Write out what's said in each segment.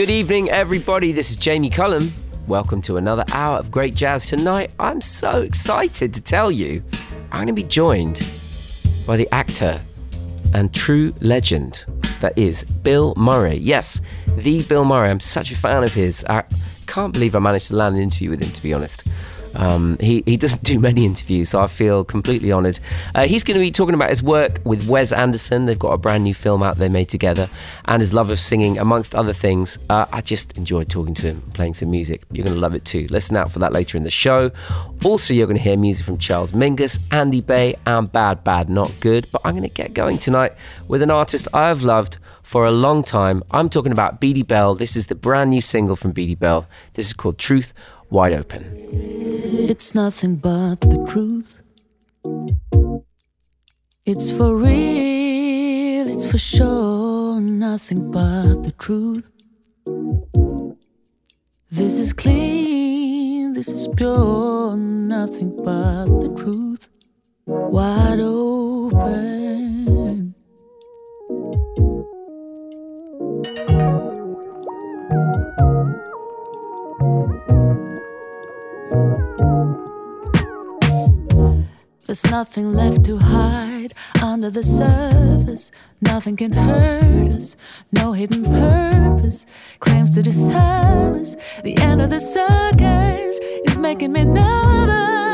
Good evening, everybody. This is Jamie Cullum. Welcome to another hour of great jazz. Tonight, I'm so excited to tell you I'm going to be joined by the actor and true legend that is Bill Murray. Yes, the Bill Murray. I'm such a fan of his. I can't believe I managed to land an interview with him, to be honest. Um, he, he doesn't do many interviews, so I feel completely honoured. Uh, he's going to be talking about his work with Wes Anderson. They've got a brand new film out they made together, and his love of singing, amongst other things. Uh, I just enjoyed talking to him, playing some music. You're going to love it too. Listen out for that later in the show. Also, you're going to hear music from Charles Mingus, Andy Bey, and Bad Bad Not Good. But I'm going to get going tonight with an artist I've loved for a long time. I'm talking about Beady Belle. This is the brand new single from Beady Belle. This is called Truth Wide Open. It's nothing but the truth. It's for real, it's for sure, nothing but the truth. This is clean, this is pure, nothing but the truth. Wide open. There's nothing left to hide under the surface. Nothing can hurt us. No hidden purpose claims to disturb us. The end of the circus is making me nervous.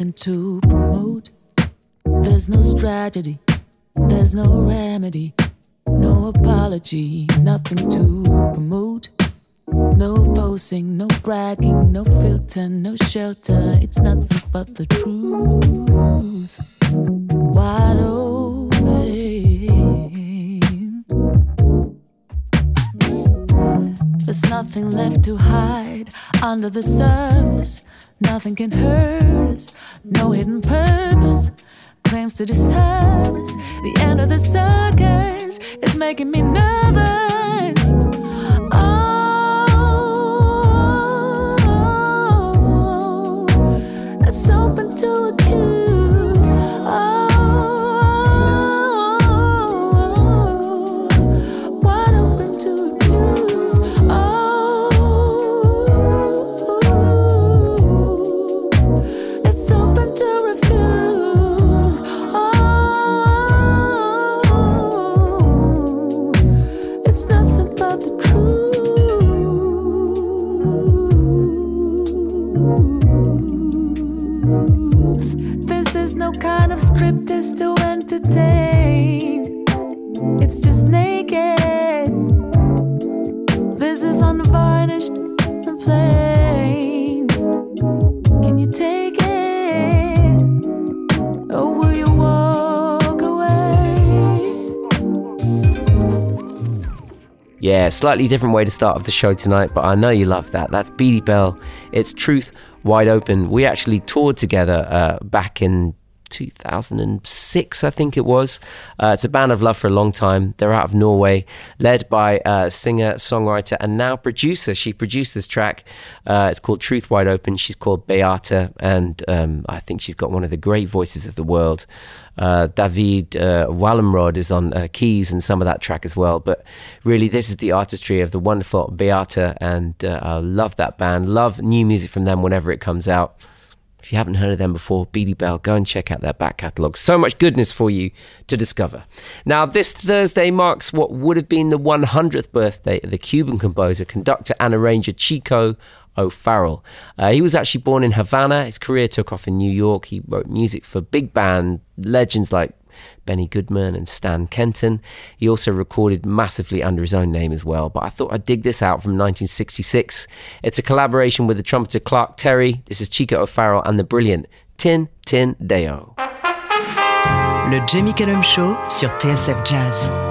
Nothing to promote. There's no strategy. There's no remedy. No apology. Nothing to promote. No posing, no bragging, no filter, no shelter. It's nothing but the truth. Wide open. There's nothing left to hide under the surface. Nothing can hurt us. No hidden purpose claims to disturb us. The end of the circus is making me nervous. Slightly different way to start off the show tonight, but I know you love that. That's Beady Belle. It's Truth Wide Open. We actually toured together uh, back in 2006, I think it was. Uh, it's a band I've loved for a long time. They're out of Norway, led by uh, singer, songwriter, and now producer. She produced this track. Uh, it's called Truth Wide Open. She's called Beate, and um, I think she's got one of the great voices of the world. Uh, David uh, Wallenrod is on uh, keys and some of that track as well. But really, this is the artistry of the wonderful Beate, and I love that band. Love new music from them whenever it comes out. If you haven't heard of them before, Beady Belle, go and check out their back catalogue. So much goodness for you to discover. Now, this Thursday marks what would have been the 100th birthday of the Cuban composer, conductor, and arranger Chico O'Farrill. Uh, he was actually born in Havana. His career took off in New York. He wrote music for big band legends like Benny Goodman and Stan Kenton. He also recorded massively under his own name as well. But I thought I'd dig this out from 1966. It's a collaboration with the trumpeter Clark Terry. This is Chico O'Farrill and the brilliant Tin Tin Deo. Le Jamie Cullum Show sur TSF Jazz.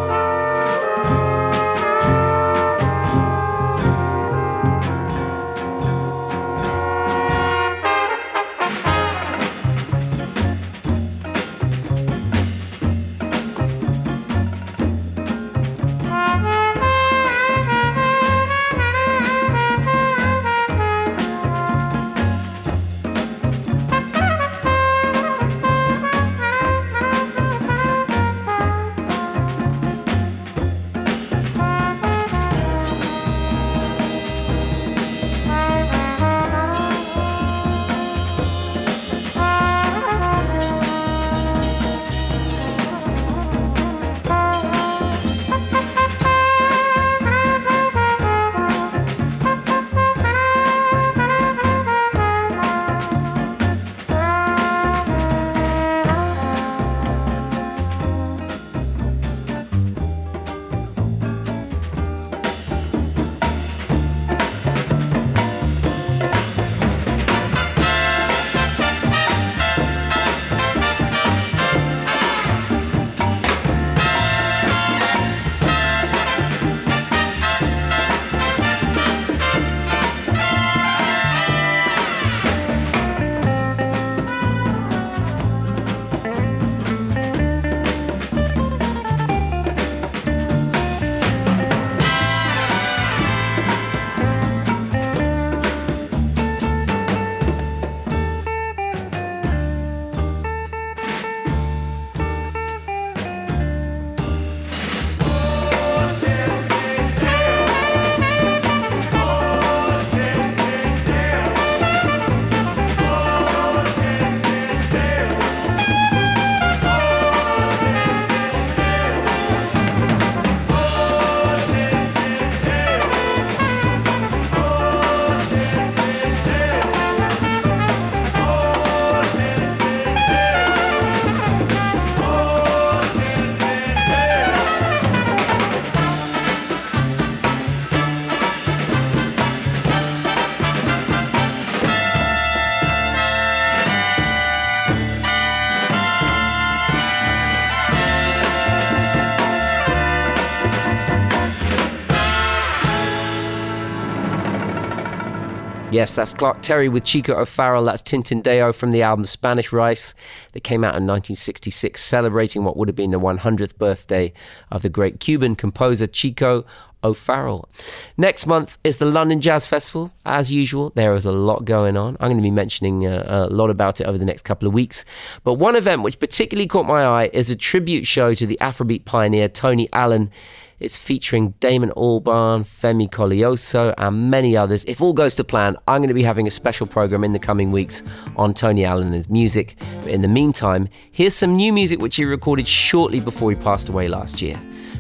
Yes, that's Clark Terry with Chico O'Farrill. That's Tin Tin Deo from the album Spanish Rice that came out in 1966, celebrating what would have been the 100th birthday of the great Cuban composer Chico O'Farrill. Next month is the London Jazz Festival. As usual, there is a lot going on. I'm going to be mentioning uh, a lot about it over the next couple of weeks. But one event which particularly caught my eye is a tribute show to the Afrobeat pioneer Tony Allen. It's featuring Damon Albarn, Femi Koleoso, and many others. If all goes to plan, I'm going to be having a special program in the coming weeks on Tony Allen and his music. But in the meantime, here's some new music which he recorded shortly before he passed away last year.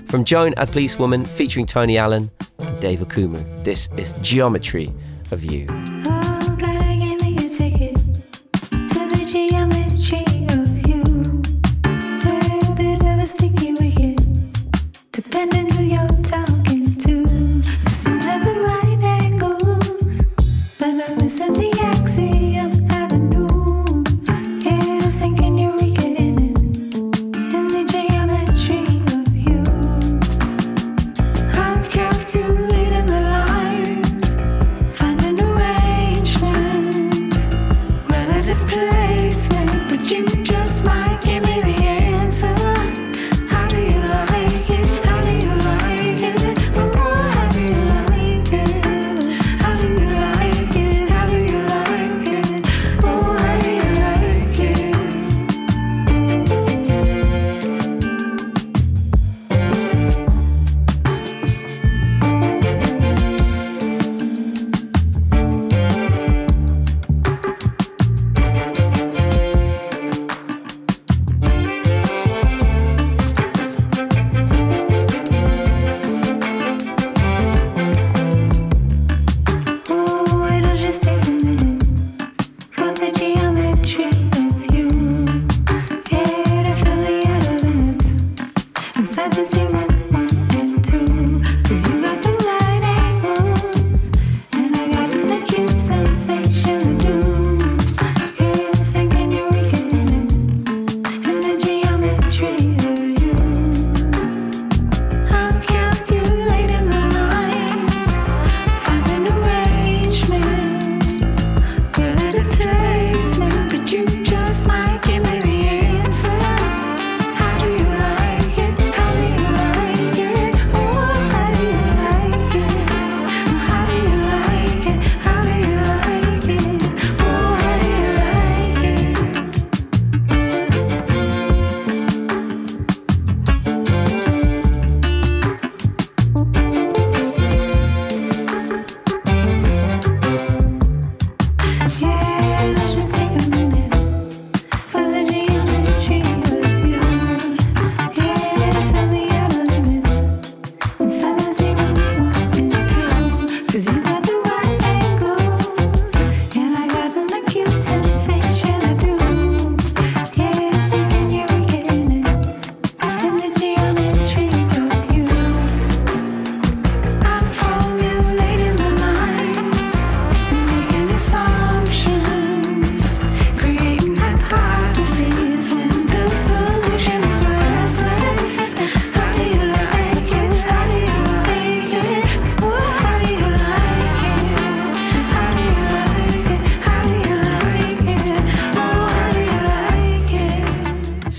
From Joan as Police Woman, featuring Tony Allen and Dave Okumu. This is Geometry of You.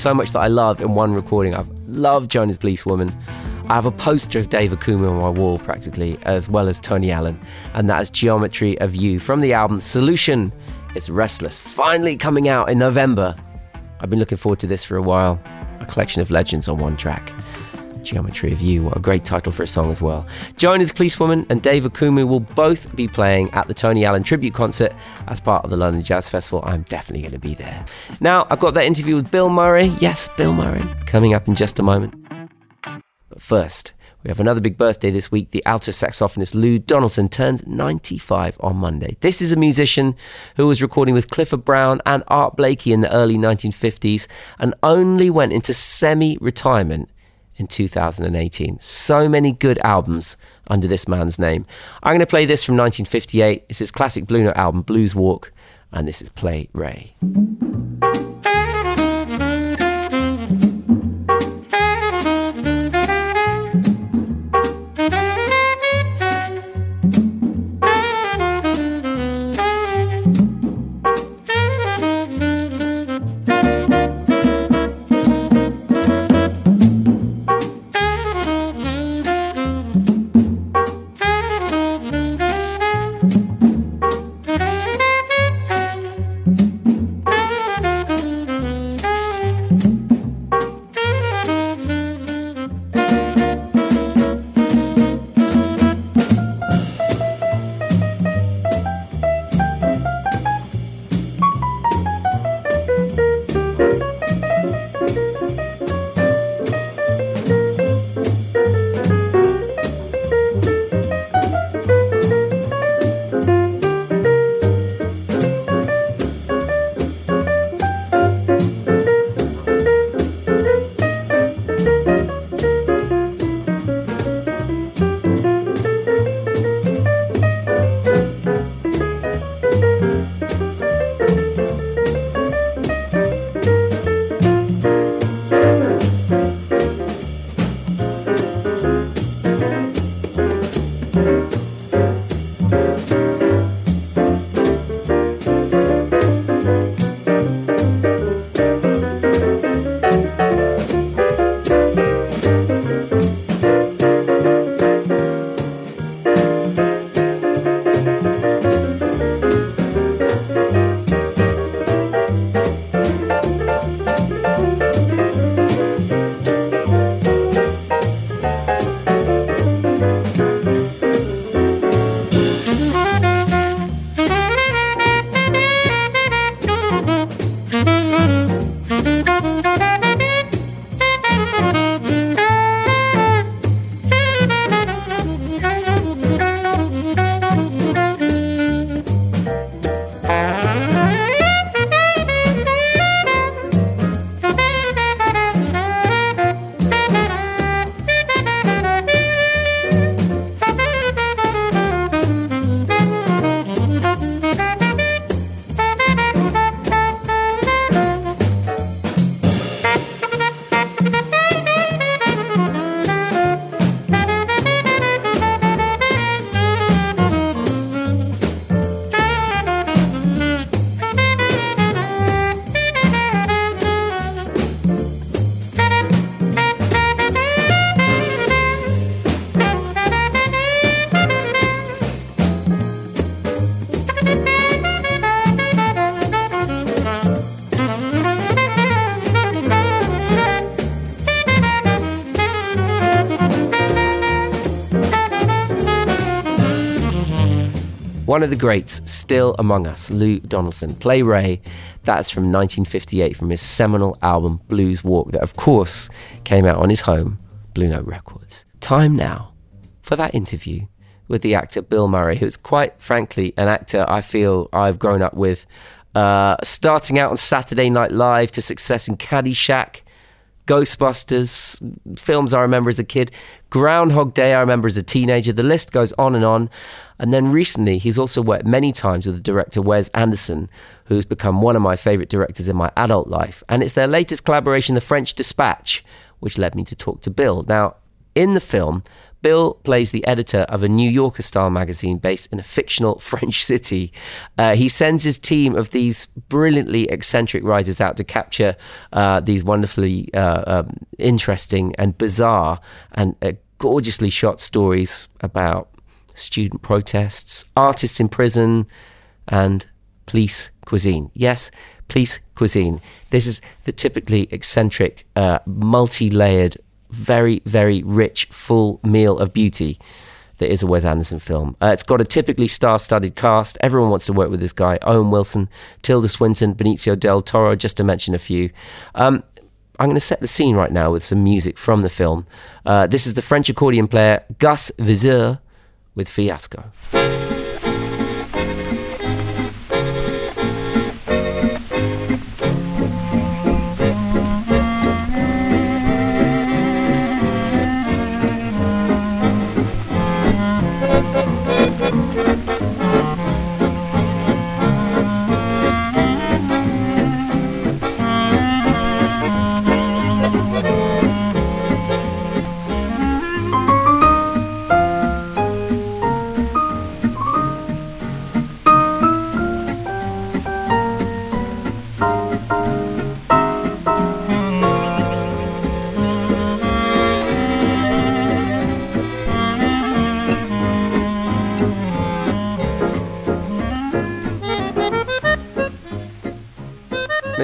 So much that I love in one recording. I've loved Joan as Police Woman. I have a poster of Dave Okumu on my wall practically, as well as Tony Allen, and that is Geometry of You from the album Solution. It's Restless, finally coming out in November. I've been looking forward to this for a while. A collection of legends on one track. Geometry of You, what a great title for a song as well. Joan as Police Woman and Dave Okumu will both be playing at the Tony Allen tribute concert as part of the London Jazz Festival. I'm definitely going to be there. Now, I've got that interview with Bill Murray. Yes, Bill Murray, coming up in just a moment. But first, we have another big birthday this week. The alto saxophonist Lou Donaldson turns 95 on Monday. This is a musician who was recording with Clifford Brown and Art Blakey in the early 1950s and only went into semi retirement in 2018. So many good albums under this man's name. I'm going to play this from 1958. It's his classic Blue Note album, Blues Walk, and this is Play Ray. One of the greats still among us, Lou Donaldson. Play Ray, that's from 1958 from his seminal album Blues Walk, that of course came out on his home, Blue Note Records. Time now for that interview with the actor Bill Murray, who's quite frankly an actor I feel I've grown up with. Uh, starting out on Saturday Night Live to success in Caddyshack, Ghostbusters, films I remember as a kid, Groundhog Day I remember as a teenager. The list goes on and on. And then recently, he's also worked many times with the director Wes Anderson, who's become one of my favorite directors in my adult life. And it's their latest collaboration, The French Dispatch, which led me to talk to Bill. Now, In the film, Bill plays the editor of a New Yorker style magazine based in a fictional French city. Uh, he sends his team of these brilliantly eccentric writers out to capture uh, these wonderfully uh, um, interesting and bizarre and uh, gorgeously shot stories about student protests, artists in prison, and police cuisine. Yes, police cuisine. This is the typically eccentric, uh, multi layered very, very rich, full meal of beauty that is a Wes Anderson film. Uh, it's got a typically star-studded cast. Everyone wants to work with this guy. Owen Wilson, Tilda Swinton, Benicio del Toro, just to mention a few. Um, I'm going to set the scene right now with some music from the film. Uh, this is the French accordion player Gus Viseur with Fiasco.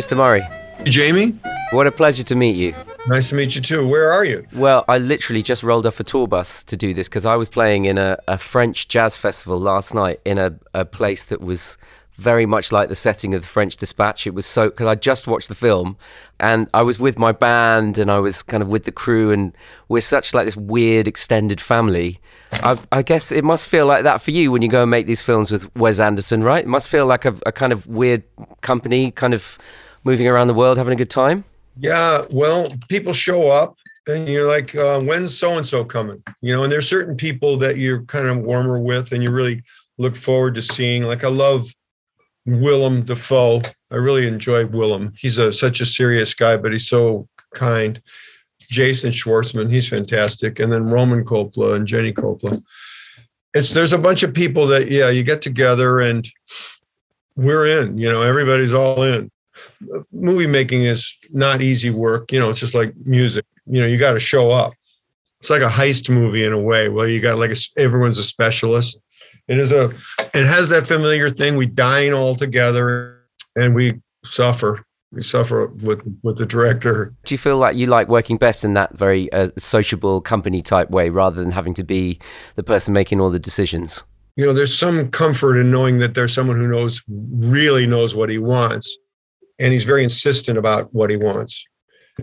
Mr. Murray. Jamie? What a pleasure to meet you. Nice to meet you too. Where are you? Well, I literally just rolled off a tour bus to do this because I was playing in a, a, French jazz festival last night in a, a place that was very much like the setting of the French Dispatch. It was so because I just watched the film and I was with my band and I was kind of with the crew and we're such like this weird extended family. I, I, guess it must feel like that for you when you go and make these films with Wes Anderson, right? It must feel like a, a kind of weird company, kind of moving around the world, having a good time? Yeah, well, people show up and you're like, uh, when's so and so coming? You know, and there's certain people that you're kind of warmer with and you really look forward to seeing. Like, I love Willem Dafoe. I really enjoy Willem. He's a such a serious guy, but he's so kind. Jason Schwartzman, he's fantastic. And then Roman Coppola and Jenny Coppola. It's there's a bunch of people that, yeah, you get together and we're in, you know, everybody's all in movie making is not easy work. You know, it's just like music. You know, you got to show up. It's like a heist movie in a way. Well, you got like a, everyone's a specialist. It is a it has that familiar thing. We dine all together and we suffer. We suffer with with the director. Do you feel like you like working best in that very uh, sociable company type way, rather than having to be the person making all the decisions? You know, there's some comfort in knowing that there's someone who knows really knows what he wants and he's very insistent about what he wants.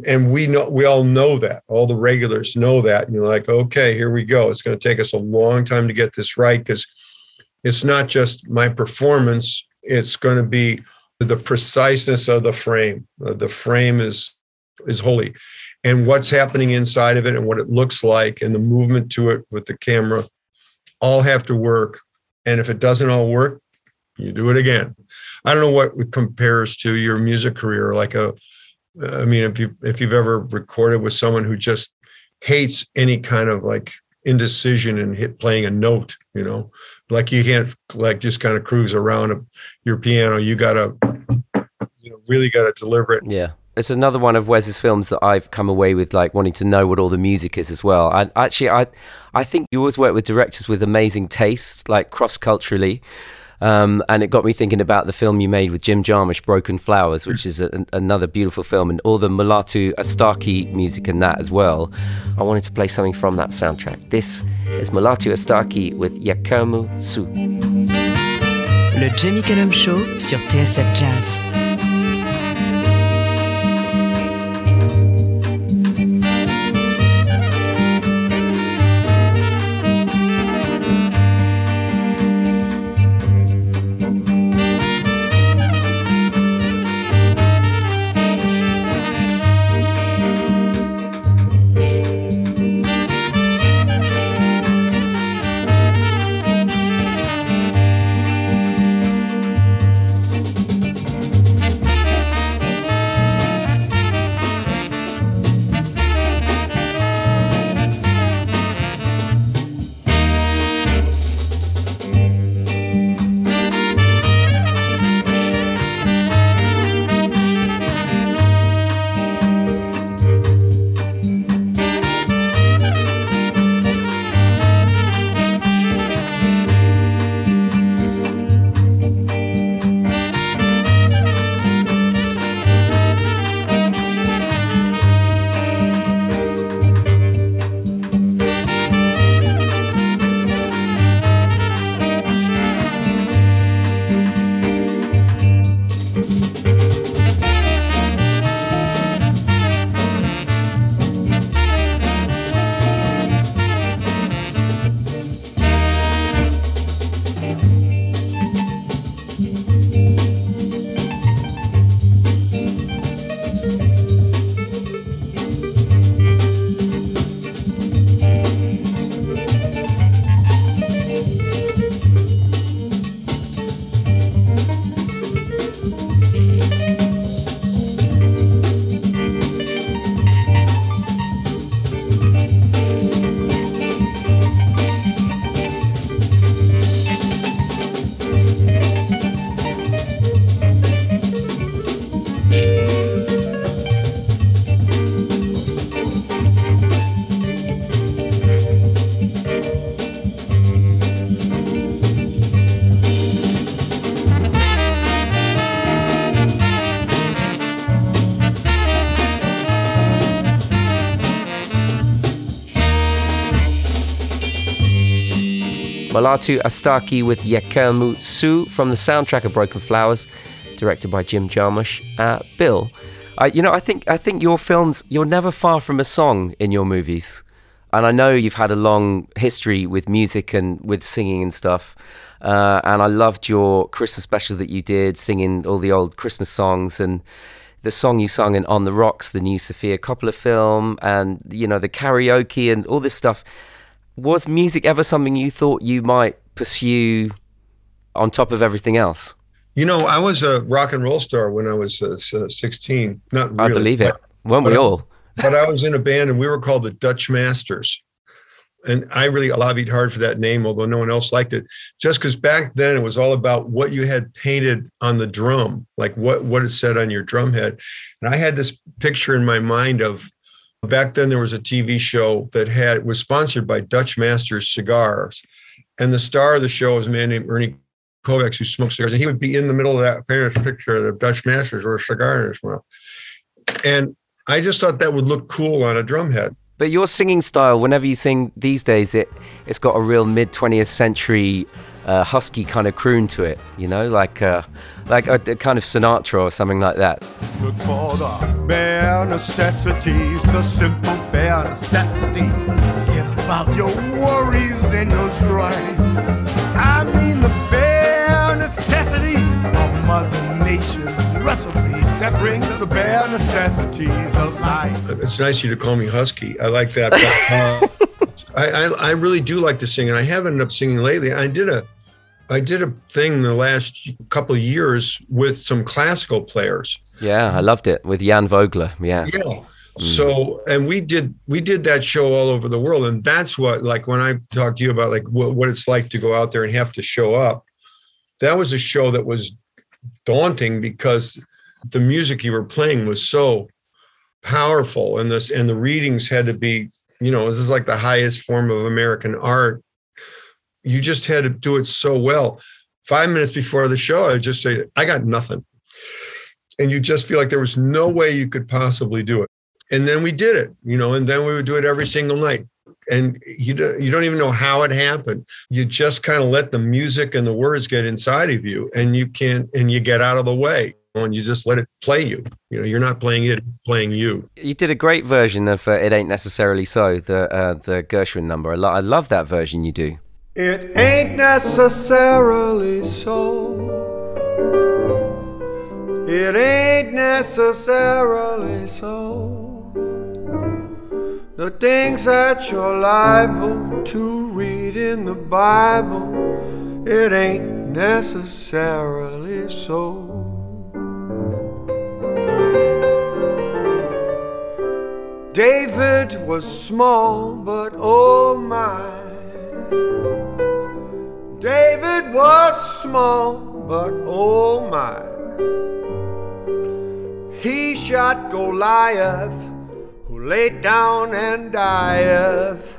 And we know we all know that. All the regulars know that. And you're like okay here we go. It's going to take us a long time to get this right because it's not just my performance. It's going to be the preciseness of the frame. Uh, the frame is is holy. And what's happening inside of it and what it looks like and the movement to it with the camera all have to work. And if it doesn't all work you do it again I don't know what compares to your music career. Like a, I mean, if you if you've ever recorded with someone who just hates any kind of like indecision and hit playing a note, you know, like you can't like just kind of cruise around a, your piano. You gotta, you know, really gotta deliver it. Yeah it's another one of Wes's films that I've come away with like wanting to know what all the music is as well. I actually I I think you always work with directors with amazing tastes, like cross culturally. Um, and it got me thinking about the film you made with Jim Jarmusch, Broken Flowers, which is a, another beautiful film, and all the Mulatu Astatke music in that as well. I wanted to play something from that soundtrack. This is Mulatu Astatke with Yekermo Sew. Le Jamie Cullum Show sur TSF Jazz. Mulatu Astatke with Yekermo Sew from the soundtrack of Broken Flowers, directed by Jim Jarmusch. Uh, Bill, I, you know, I think I think your films you're never far from a song in your movies, and I know you've had a long history with music and with singing and stuff. Uh, and I loved your Christmas special that you did, singing all the old Christmas songs and the song you sung in On the Rocks, the new Sofia Coppola film, and you know the karaoke and all this stuff. Was music ever something you thought you might pursue on top of everything else? You know, I was a rock and roll star when I was uh, 16. Not really. I believe it. Weren't we all? but I was in a band and we were called the Dutch Masters. And I really lobbied hard for that name, although no one else liked it. Just because back then it was all about what you had painted on the drum, like what what it said on your drum head. And I had this picture in my mind of back then there was a TV show that had was sponsored by Dutch Masters cigars, and the star of the show was a man named Ernie Kovacs who smoked cigars, and he would be in the middle of that famous picture of Dutch Masters with a cigar in his mouth. And I just thought that would look cool on a drum head. But your singing style, whenever you sing these days, it it's got a real mid twentieth century uh, husky kind of croon to it. You know, like uh, like a, a, kind of Sinatra or something like that. Look for the bare necessities, the simple bare. Forget about your worries and your strife. I mean the bare necessity of Mother that brings the bare necessities of life. It's nice of you to call me Husky. I like that. But, uh, I, I, I really do like to sing, and I have ended up singing lately. I did a I did a thing the last couple of years with some classical players. Yeah, I loved it with Jan Vogler. Yeah. Yeah. Mm. So, and we did we did that show all over the world, and that's what like when I talked to you about like what, what it's like to go out there and have to show up. That was a show that was daunting because the music you were playing was so powerful and this and the readings had to be you know this is like the highest form of american art. You just had to do it so well. Five minutes before the show i just say i got nothing. And you just feel like there was no way you could possibly do it. And then we did it you know and then we would do it every single night. And you don't, you don't even know how it happened. You just kind of let the music and the words get inside of you and you can't and you get out of the way and you just let it play you. You know, you're not playing it, it's playing you. You did a great version of uh, "It Ain't Necessarily So," the uh, the Gershwin number. I, lo- I love that version you do. It ain't necessarily so. It ain't necessarily so. The things that you're liable to read in the Bible, it ain't necessarily so. David was small, but oh my. David was small, but oh my. He shot Goliath, who laid down and dieth.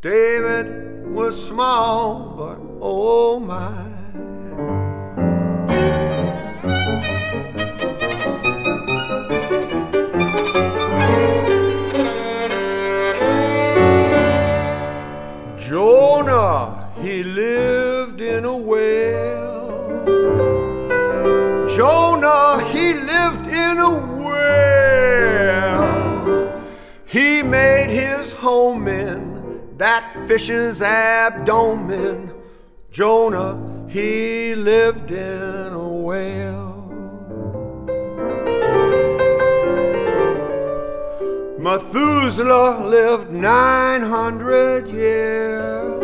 David was small, but oh my. He lived in a well. Jonah, he lived in a well. He made his home in that fish's abdomen. Jonah, he lived in a well. Methuselah lived 900 years.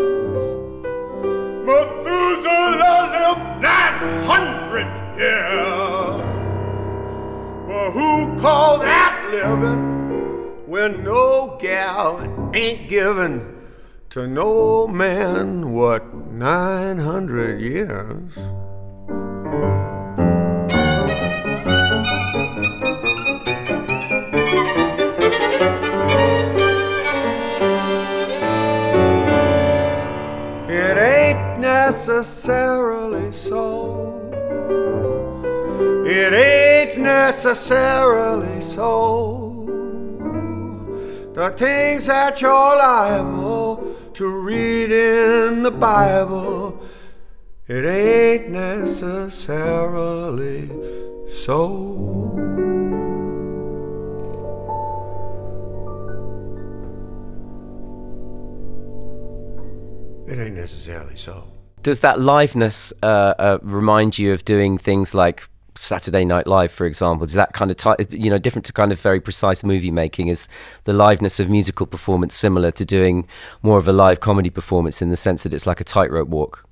Methuselah lived 900 years. But who called that living when no gal ain't given to no man what 900 years? Necessarily so. It ain't necessarily so. The things that you're liable to read in the Bible. It ain't necessarily so. It ain't necessarily so. Does that liveness uh, uh, remind you of doing things like Saturday Night Live, for example? Does that kind of, ty- you know, different to kind of very precise movie making? Is the liveness of musical performance similar to doing more of a live comedy performance in the sense that it's like a tightrope walk?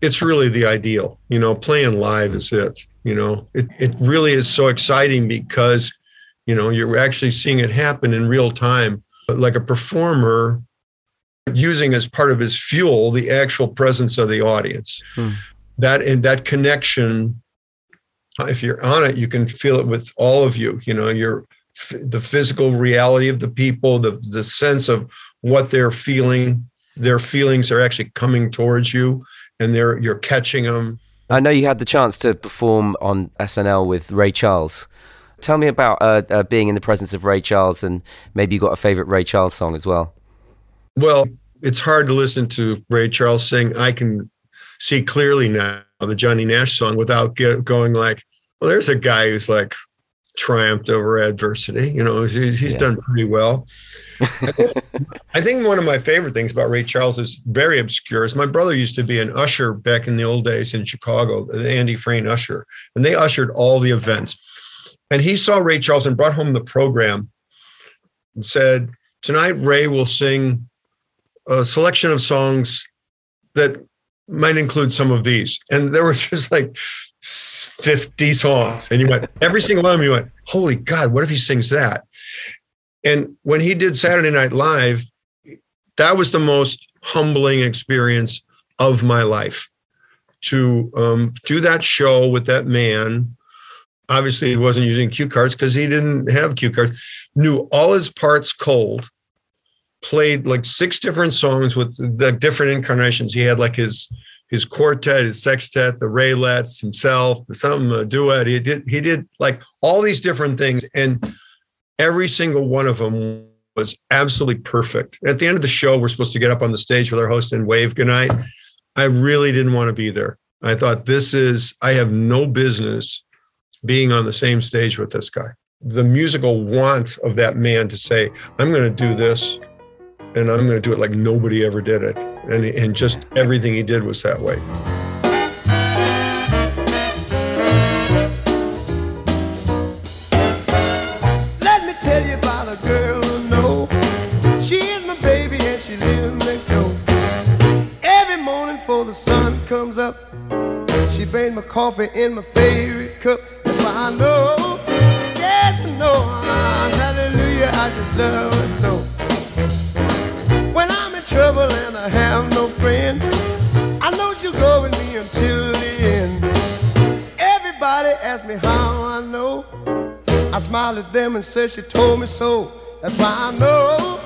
It's really the ideal. You know, playing live is it. You know, it, it really is so exciting because, you know, you're actually seeing it happen in real time. But like a performer using as part of his fuel the actual presence of the audience. Hmm. That and that connection if you're on it, you can feel it with all of you. You know, your the physical reality of the people, the the sense of what they're feeling. Their feelings are actually coming towards you, and they're you're catching them. I know you had the chance to perform on SNL with Ray Charles. Tell me about uh, uh, being in the presence of Ray Charles, and maybe you got a favorite Ray Charles song as well. Well, it's hard to listen to Ray Charles sing. I can see clearly now the Johnny Nash song without get, going like, well, there's a guy who's like triumphed over adversity. You know, he's, he's yeah. done pretty well. I think one of my favorite things about Ray Charles is very obscure. Is my brother used to be an usher back in the old days in Chicago, the Andy Frain usher, and they ushered all the events. And he saw Ray Charles and brought home the program and said, Tonight, Ray will sing a selection of songs that might include some of these. And there was just like 50 songs. And you went, every single one of them, you went, holy God, what if he sings that? And when he did Saturday Night Live, that was the most humbling experience of my life to um, do that show with that man. Obviously, he wasn't using cue cards because he didn't have cue cards, knew all his parts cold played like six different songs with the different incarnations. He had like his his quartet, his sextet, the Raelettes, himself, some a duet. He did he did like all these different things, and every single one of them was absolutely perfect. At the end of the show, we're supposed to get up on the stage with our host and wave goodnight. I really didn't want to be there. I thought this is I have no business being on the same stage with this guy. The musical want of that man to say, I'm going to do this and I'm going to do it like nobody ever did it. And, and just everything he did was that way. Let me tell you about a girl who know my baby and she lives next door. Every morning before the sun comes up, she brings my coffee in my favorite cup. That's why I know, yes, I know, hallelujah, I just love her so trouble and I have no friend. I know she'll go with me until the end. Everybody asks me how I know. I smile at them and say she told me so. That's why I know.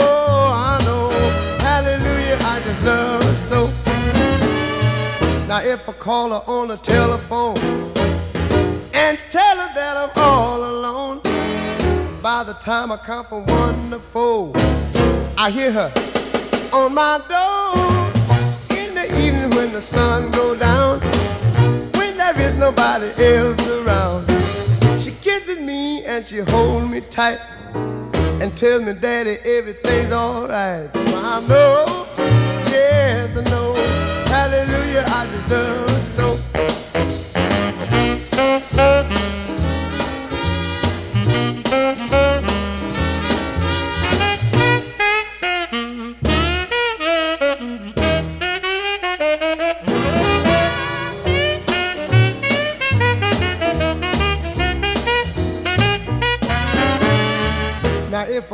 Oh, I know. Hallelujah, I just love her so. Now if I call her on the telephone and tell her that I'm all alone, by the time I count from one to four, I hear her on my door. In the evening when the sun go down when there is nobody else around she kisses me and she holds me tight and tells me daddy everything's all right so i know yes i know. Hallelujah i love so. if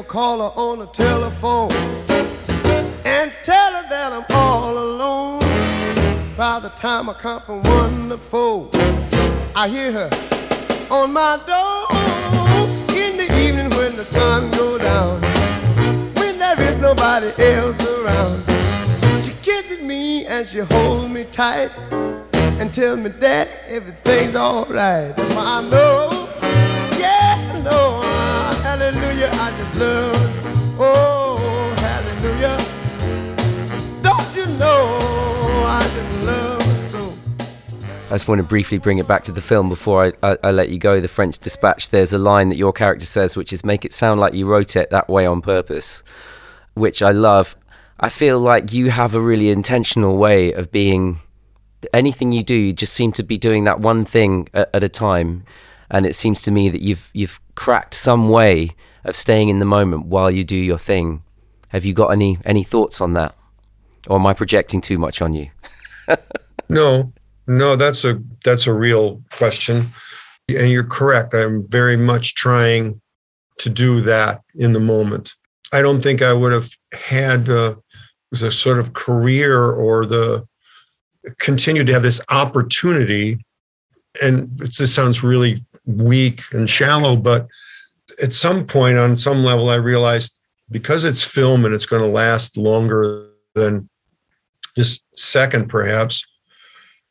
Call her on the telephone and tell her that I'm all alone. By the time I come from one to four, I hear her on my door in the evening when the sun go down. When there is nobody else around, she kisses me and she holds me tight and tells me that everything's alright. That's why I know, yes I know hallelujah on the blues. Oh, hallelujah. Don't you know I just love so. I just want to briefly bring it back to the film before I, I, I, let you go. The French Dispatch, there's a line that your character says, which is make it sound like you wrote it that way on purpose, which I love. I feel like you have a really intentional way of being. Anything you do, you just seem to be doing that one thing at, at a time and it seems to me that you've you've cracked some way of staying in the moment while you do your thing. Have you got any any thoughts on that? Or am I projecting too much on you? no, no, that's a that's a real question, and you're correct. I'm very much trying to do that in the moment. I don't think I would have had uh, the sort of career or the continue to have this opportunity. And this sounds really weak and shallow, but at some point, on some level, I realized because it's film and it's going to last longer than this second, perhaps,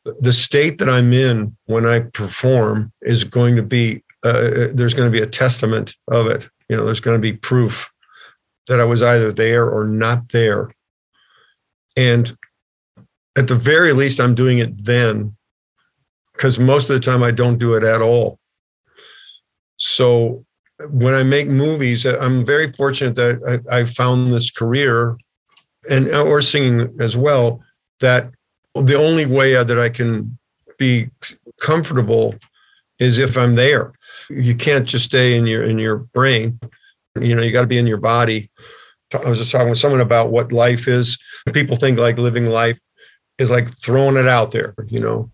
the state that I'm in when I perform is going to be uh, there's going to be a testament of it. You know, there's going to be proof that I was either there or not there. And at the very least, I'm doing it then because most of the time I don't do it at all. So when I make movies, uh, I'm very fortunate that I, I found this career and uh, or singing as well that the only way that I can be comfortable is if I'm there. You can't just stay in your in your brain. You know, you got to be in your body. I was just talking with someone about what life is. People think like living life is like throwing it out there, you know.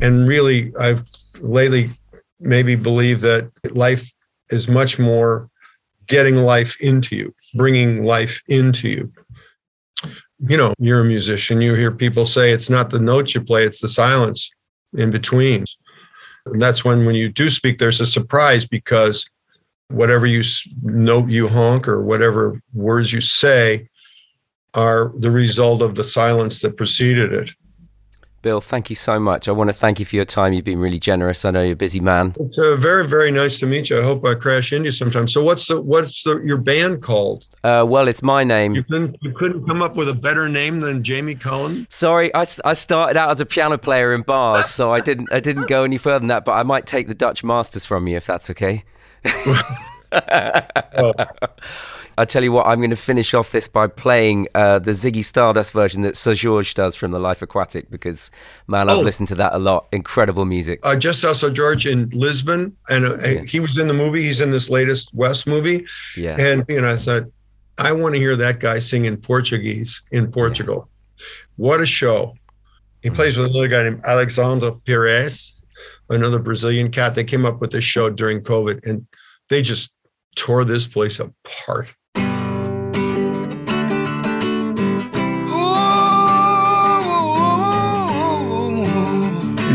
And really, I've lately maybe believe that life is much more getting life into you, bringing life into you you know, you're a musician. You hear people say it's not the notes you play, it's the silence in between. And that's when, when you do speak, there's a surprise because whatever you note you honk or whatever words you say are the result of the silence that preceded it. Bill, thank you so much. I want to thank you for your time. You've been really generous. I know you're a busy man. It's uh, very, very nice to meet you. I hope I crash into you sometime. So, what's the what's the, your band called? Uh, well, it's my name. You couldn't you couldn't come up with a better name than Jamie Cullum. Sorry, I, I started out as a piano player in bars, so I didn't I didn't go any further than that. But I might take the Dutch masters from you if that's okay. oh. I tell you what, I'm going to finish off this by playing uh, the Ziggy Stardust version that Seu Jorge does from The Life Aquatic because, man, I've oh. listened to that a lot. Incredible music. I just saw Seu Jorge in Lisbon, and uh, yeah. he was in the movie. He's in this latest Wes movie. Yeah. And, you know, I thought, I want to hear that guy sing in Portuguese in Portugal. Yeah. What a show. He plays with another guy named Alexandre Pires, another Brazilian cat. They came up with this show during COVID, and they just tore this place apart.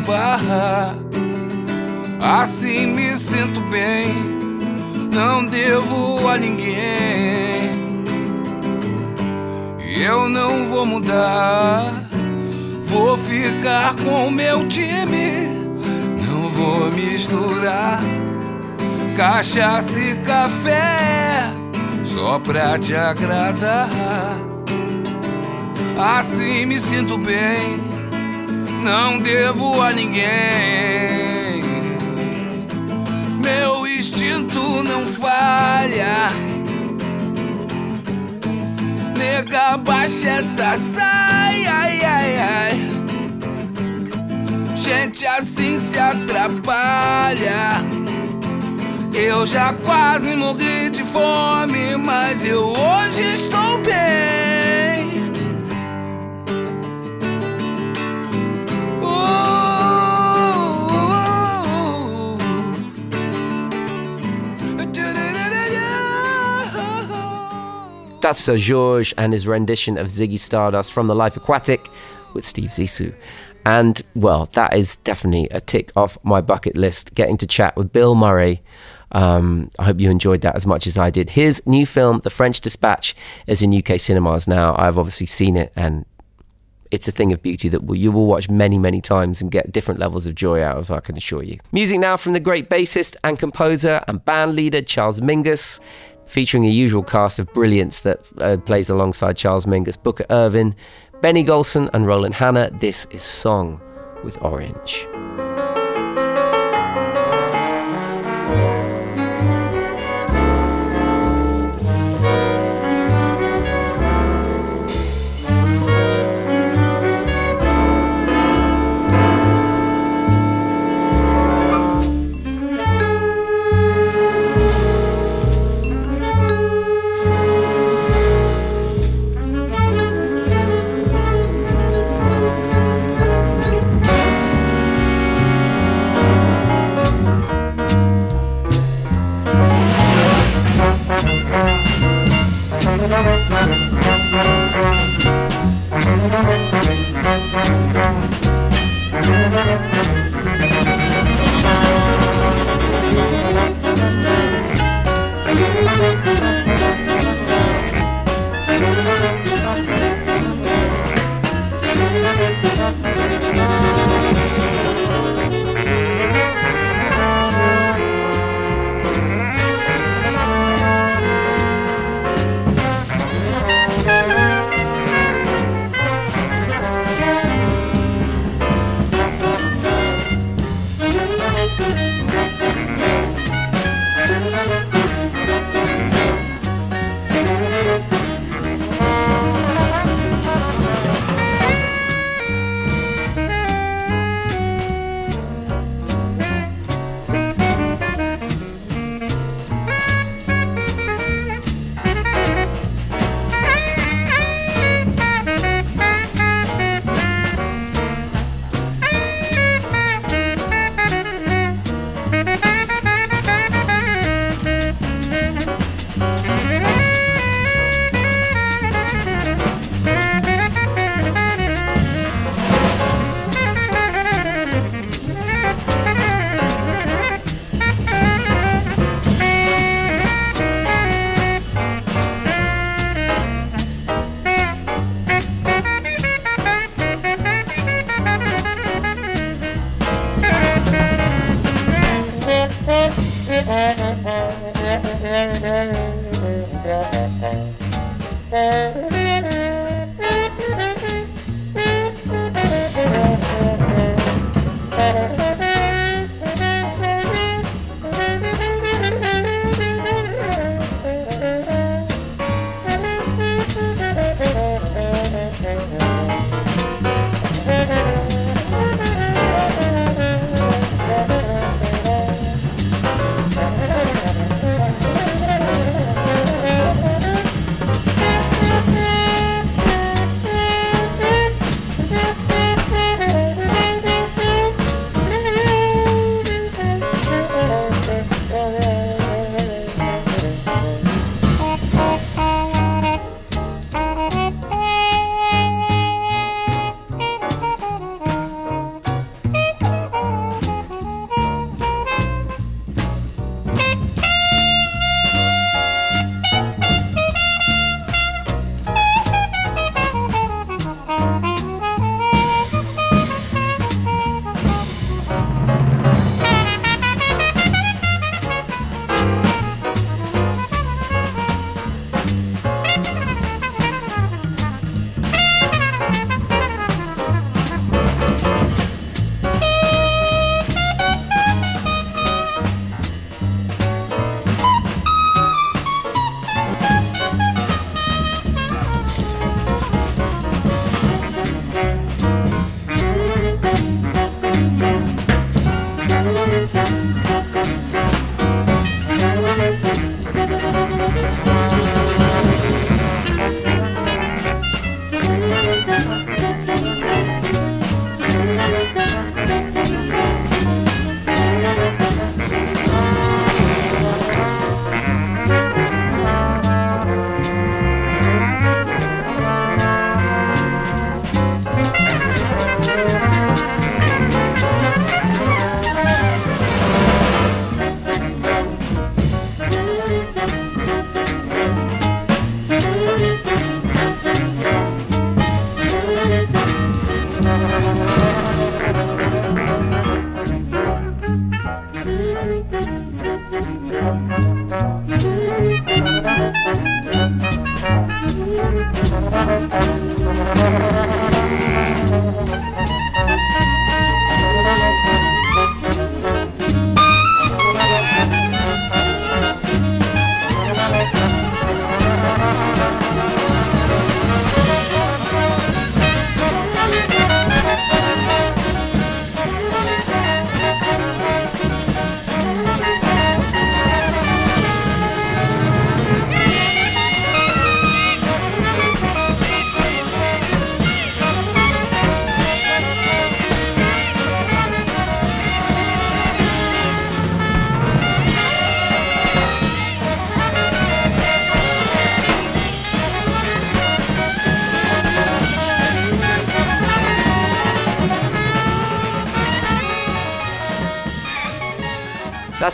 Barra. Assim me sinto bem, não devo a ninguém. Eu não vou mudar, vou ficar com meu time. Não vou misturar cachaça e café só pra te agradar. Assim me sinto bem não devo a ninguém. Meu instinto não falha. Nega, baixa essa saia, ai, ai, ai. Gente assim se atrapalha. Eu já quase morri de fome, mas eu hoje estou bem. That's Seu Jorge and his rendition of Ziggy Stardust from The Life Aquatic with Steve Zissou. And well, that is definitely a tick off my bucket list. Getting to chat with Bill Murray. Um, I hope you enjoyed that as much as I did. His new film, The French Dispatch, is in UK cinemas now. I've obviously seen it, and it's a thing of beauty that you will watch many, many times and get different levels of joy out of, I can assure you. Music now from the great bassist and composer and band leader Charles Mingus, featuring a usual cast of brilliance that uh, plays alongside Charles Mingus, Booker Ervin, Benny Golson, and Roland Hanna. This is Song with Orange.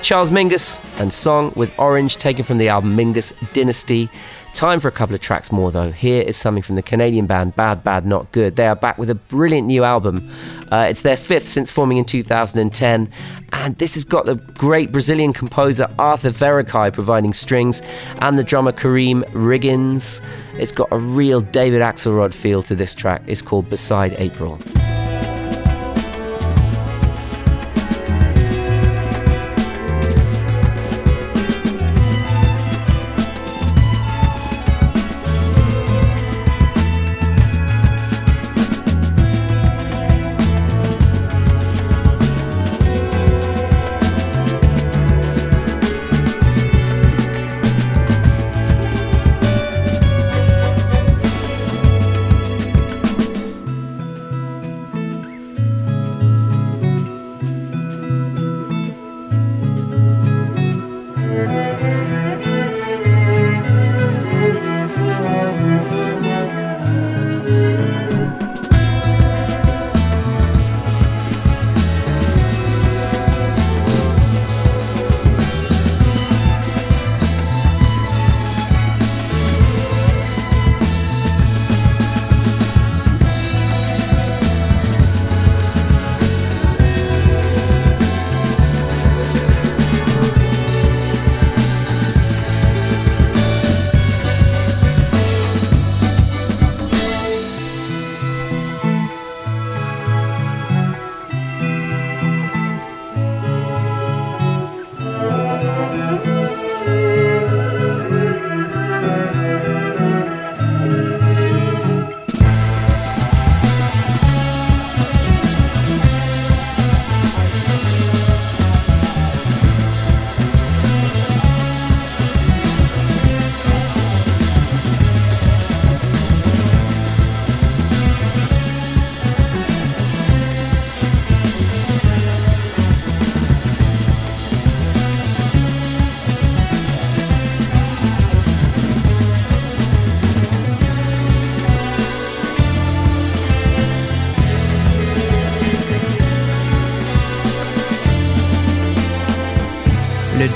Charles Mingus and Song with Orange, taken from the album Mingus Dynasty. Time for a couple of tracks more, though. Here is something from the Canadian band Bad Bad Not Good. They are back with a brilliant new album. Uh, it's their fifth since forming in 2010, and this has got the great Brazilian composer Arthur Verocai providing strings and the drummer Karriem Riggins. It's got a real David Axelrod feel to this track. It's called Beside April.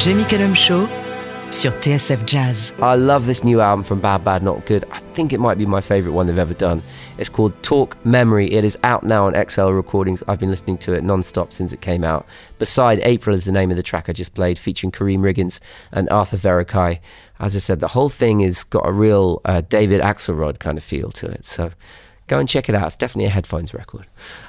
Jamie Cullum Show sur TSF Jazz. I love this new album from Bad Bad Not Good. I think it might be my favourite one they've ever done. It's called Talk Memory. It is out now on XL Recordings. I've been listening to it non-stop since it came out. Beside April is the name of the track I just played, featuring Karriem Riggins and Arthur Verocai. As I said, the whole thing has got a real uh, David Axelrod kind of feel to it. So go and check it out. It's definitely a headphones record.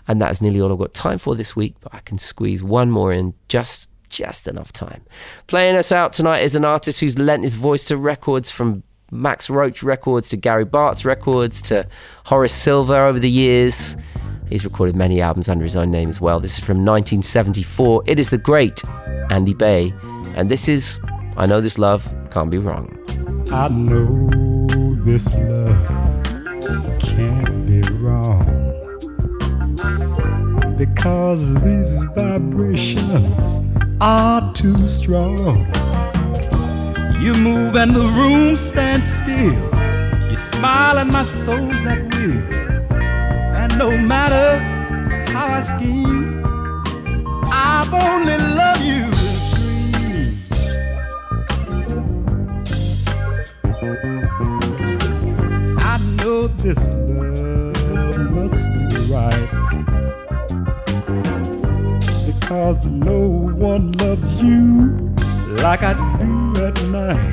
And that is nearly all I've got time for this week, but I can squeeze one more in just just enough time. Playing us out tonight is an artist who's lent his voice to records from Max Roach records to Gary Bartz records to Horace Silver over the years. He's recorded many albums under his own name as well. This is from 1974. It is the great Andy Bey. And this is I Know This Love Can't Be Wrong. I know this love can't be wrong because these vibrations are too strong. You move and the room stands still. You smile and my soul's at will. And no matter how I scheme, I've only loved you I know this love must be right Cause no one loves you like I do at night.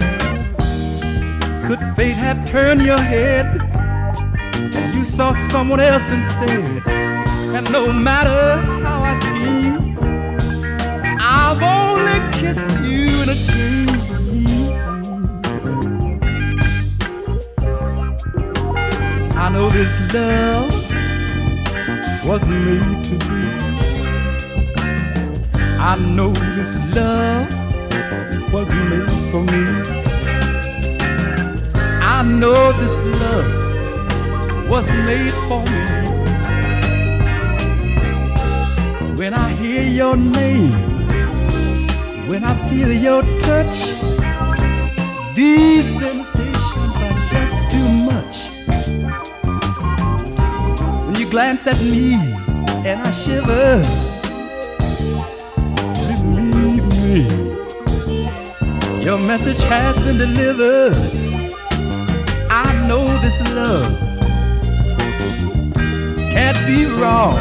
Could fate have turned your head and you saw someone else instead? And no matter how I scheme, I've only kissed you in a dream. I know this love wasn't made to be. I know this love was made for me. I know this love was made for me. When I hear your name, when I feel your touch, these sensations are just too much. When you glance at me and I shiver Your message has been delivered. I know this love can't be wrong.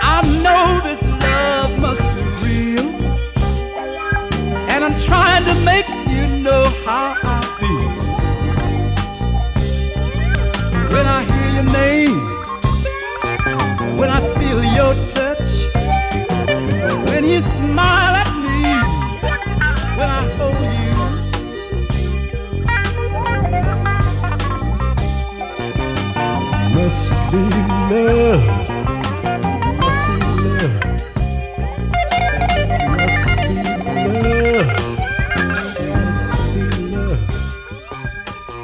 I know this love must be real. And I'm trying to make you know how I feel. When I hear your name, when I feel your touch, when you smile at me, when I hold you. Must be love. Must be love. Must be love. Must be love.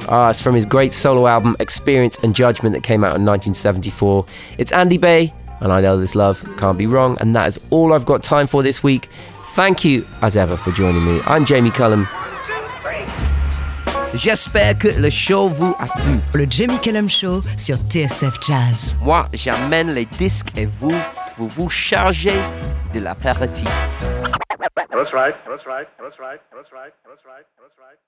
Ah, it's from his great solo album Experience and Judgment that came out in 1974. It's Andy Bey, and I know this love can't be wrong, and that is all I've got time for this week. Thank you, as ever, for joining me. I'm Jamie Cullum. J'espère que le show vous a plu. Le Jamie Cullum Show sur TSF Jazz. Moi, j'amène les disques et vous, vous vous chargez de l'apéritif. That's right. That's right. That's right. That's right. That's right. That's right.